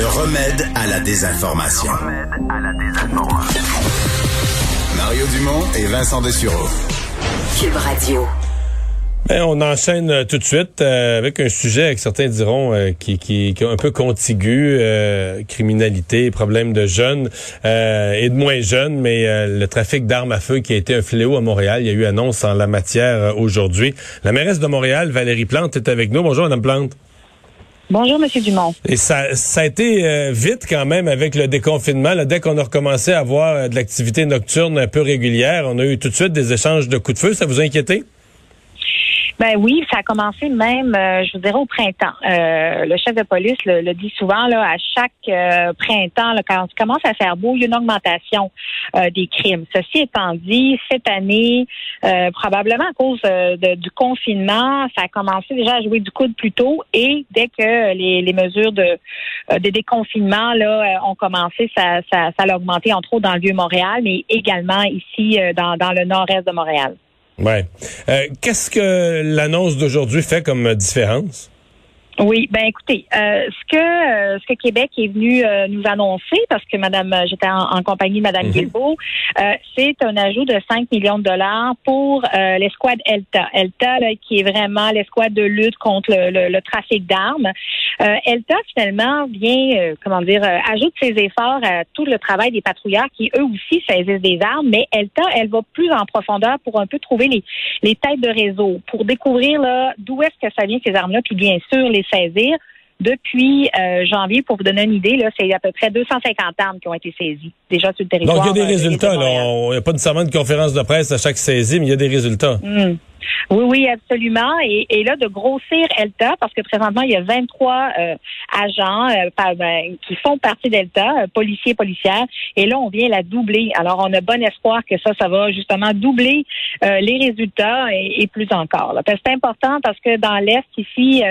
Le remède à la désinformation. Mario Dumont et Vincent Dessureau. Cube Radio. Ben, on enchaîne euh, tout de suite euh, avec un sujet que certains diront euh, qui, qui, qui est un peu contigu, criminalité, problèmes de jeunes et de moins jeunes, mais le trafic d'armes à feu qui a été un fléau à Montréal. Il y a eu annonce en la matière aujourd'hui. La mairesse de Montréal, Valérie Plante, est avec nous. Bonjour, Madame Plante. Bonjour, Monsieur Dumont. Et ça, ça a été vite quand même avec le déconfinement. Là, dès qu'on a recommencé à avoir de l'activité nocturne un peu régulière, on a eu tout de suite des échanges de coups de feu. Ça vous a? Ben oui, ça a commencé même, euh, je vous dirais, au printemps. Euh, le chef de police le, dit souvent, là, à chaque euh, printemps, là, quand on commence à faire beau, il y a une augmentation des crimes. Ceci étant dit, cette année, probablement à cause du confinement, ça a commencé déjà à jouer du coude plus tôt et dès que les, mesures de, de déconfinement là, ont commencé, ça, ça, ça a augmenté, entre autres dans le Vieux-Montréal, mais également ici dans, dans le nord-est de Montréal. Ouais. Euh, Qu'est-ce que l'annonce d'aujourd'hui fait comme différence? Oui, ben écoutez, euh, ce que euh, ce que Québec est venu euh, nous annoncer, parce que Madame, j'étais en, compagnie de Madame mm c'est un ajout de 5 millions de dollars pour l'escouade ELTA. ELTA, qui est vraiment l'escouade de lutte contre le, trafic d'armes. ELTA finalement vient, comment dire, ajoute ses efforts à tout le travail des patrouilleurs qui eux aussi saisissent des armes, mais ELTA, elle va plus en profondeur pour un peu trouver les les têtes de réseau, pour découvrir là d'où est-ce que ça vient ces armes-là, puis bien sûr les saisir. Depuis euh, janvier, pour vous donner une idée, là, c'est à peu près 250 armes qui ont été saisies déjà sur le territoire. Donc, il y a des euh, résultats. Il n'y a pas nécessairement de conférence de presse à chaque saisie, mais il y a des résultats. Hmm. Oui, oui, absolument. Et, et, là, de grossir ELTA, parce que présentement, il y a 23 euh, agents euh, ben, qui font partie d'ELTA, euh, policiers, policières, et là, on vient la doubler. Alors, on a bon espoir que ça, ça va justement doubler les résultats et, plus encore. C'est important parce que dans l'Est, ici,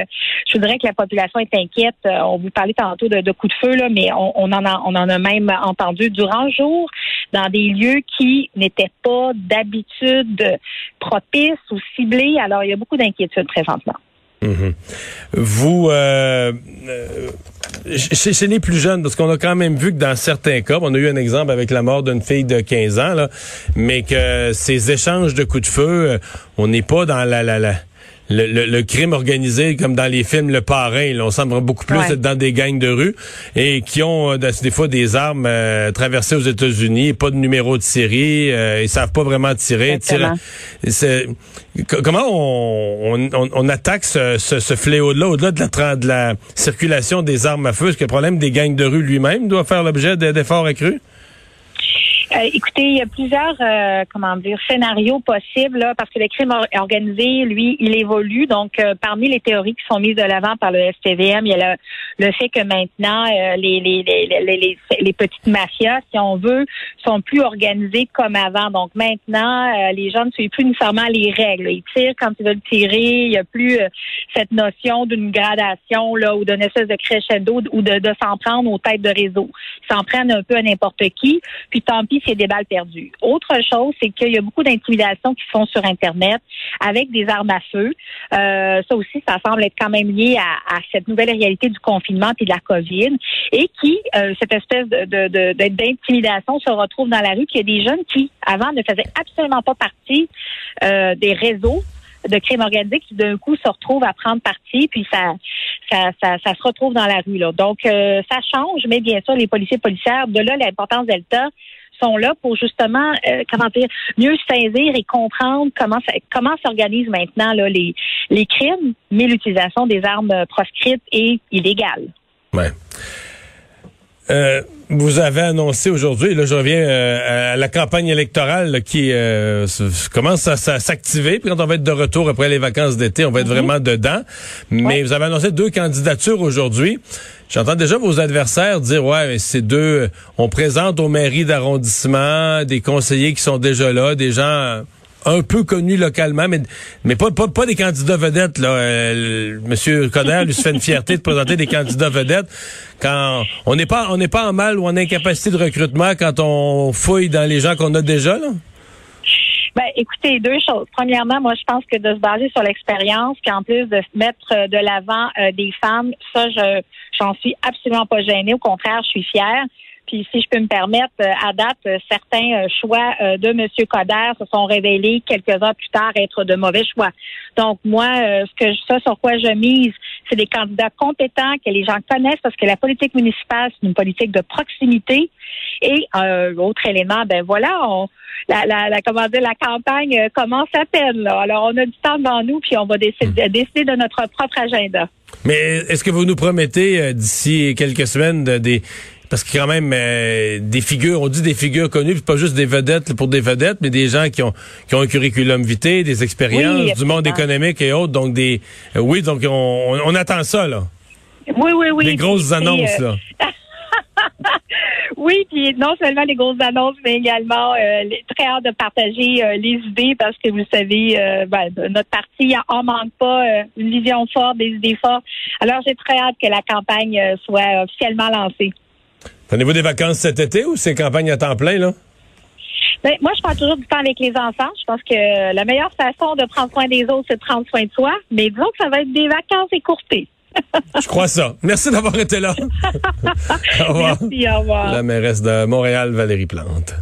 je voudrais que la population est inquiète. on vous parlait tantôt de, de coups de feu, là, mais on, en a, même entendu durant le jour dans des lieux qui n'étaient pas d'habitude propices ciblés. Alors, il y a beaucoup d'inquiétudes présentement. Mhm. Vous, euh, euh chez, les plus jeunes, parce qu'on a quand même vu que dans certains cas, on a eu un exemple avec la mort d'une fille de 15 ans, là, mais que ces échanges de coups de feu, euh, on n'est pas dans la, la, la le, crime organisé comme dans les films Le Parrain. Là, on semble beaucoup plus être dans des gangs de rue et qui ont euh, des fois des armes euh, traversées aux États-Unis, pas de numéro de série, euh, ils savent pas vraiment tirer. comment on, on, on, attaque ce, ce, fléau-là au-delà de la, de la circulation des armes à feu? Est-ce que le problème des gangs de rue lui-même doit faire l'objet d'efforts accrus? Euh, écoutez, il y a plusieurs, euh, comment dire, scénarios possibles là, parce que le crime organisé, lui, il évolue. Donc, euh, parmi les théories qui sont mises de l'avant par le STVM, il y a le, le fait que maintenant les, les, les, les, les petites mafias, si on veut, sont plus organisées comme avant. Donc maintenant, les gens ne suivent plus nécessairement les règles. Ils tirent quand ils veulent tirer. Il n'y a plus cette notion d'une gradation là ou d'une espèce de crescendo ou de, de s'en prendre aux têtes de réseau. Ils s'en prennent un peu à n'importe qui. Puis tant pis c'est des balles perdues. Autre chose, c'est qu'il y a beaucoup d'intimidations qui se font sur Internet avec des armes à feu. Euh, ça aussi, ça semble être quand même lié à, cette nouvelle réalité du confinement et de la COVID et qui, euh, cette espèce de, d'intimidation se retrouve dans la rue, qu'il y a des jeunes qui, avant, ne faisaient absolument pas partie euh, des réseaux de crimes organisés qui d'un coup se retrouvent à prendre parti, puis ça, ça, ça, se retrouve dans la rue. Là. Donc, ça change, mais bien sûr, les policiers policières, de là l'importance d'Elta, sont là pour justement, euh, comment dire, mieux saisir et comprendre comment comment s'organisent maintenant les, les crimes, mais l'utilisation des armes proscrites et illégales. Ouais. Euh, vous avez annoncé aujourd'hui, là je reviens euh, à la campagne électorale qui euh, commence à, s'activer. Puis quand on va être de retour après les vacances d'été, on va être mhm. vraiment dedans. Mais vous avez annoncé deux candidatures aujourd'hui. J'entends déjà vos adversaires dire ouais, mais c'est deux. On présente aux mairies d'arrondissement des conseillers qui sont déjà là, des gens un peu connu localement, mais, mais pas, pas, pas des candidats vedettes. Là. Euh, Monsieur Conner lui se fait une fierté de présenter des candidats vedettes. Quand on n'est pas on n'est pas en mal ou en incapacité de recrutement quand on fouille dans les gens qu'on a déjà. Là? Ben, écoutez, deux choses. Premièrement, moi, je pense que de se baser sur l'expérience, qu'en plus de mettre de l'avant des femmes, ça, je j'en suis absolument pas gênée. Au contraire, je suis fière. Puis si je peux me permettre, euh, à date, euh, certains euh, choix de M. Coder se sont révélés quelques heures plus tard être de mauvais choix. Donc moi, ce que ça sur quoi je mise, c'est des candidats compétents que les gens connaissent parce que la politique municipale, c'est une politique de proximité. Et euh, autre élément, ben voilà, on, la, la, la, comment dire, la campagne commence à peine. Là. Alors on a du temps devant nous, puis on va décider, hmm. décider de notre propre agenda. Mais est-ce que vous nous promettez d'ici quelques semaines de, des parce que quand même euh, des figures, on dit des figures connues, pas juste des vedettes pour des vedettes, mais des gens qui ont qui ont un curriculum vitae, des expériences du monde économique et autres. Donc des euh, oui, donc on, on, attend ça là. Oui, oui, oui. Des grosses annonces là. Euh, oui, puis non seulement les grosses annonces, mais également les, très hâte de partager les idées parce que vous savez, ben, notre parti en manque pas une vision forte, des idées fortes. Alors j'ai très hâte que la campagne soit officiellement lancée. Prenez-vous des vacances cet été ou c'est campagne à temps plein, là? Ben, moi, je prends toujours du temps avec les enfants. Je pense que la meilleure façon de prendre soin des autres, c'est de prendre soin de soi. Mais disons que ça va être des vacances écourtées. je crois ça. Merci d'avoir été là. au revoir. Merci, au revoir. La mairesse de Montréal, Valérie Plante.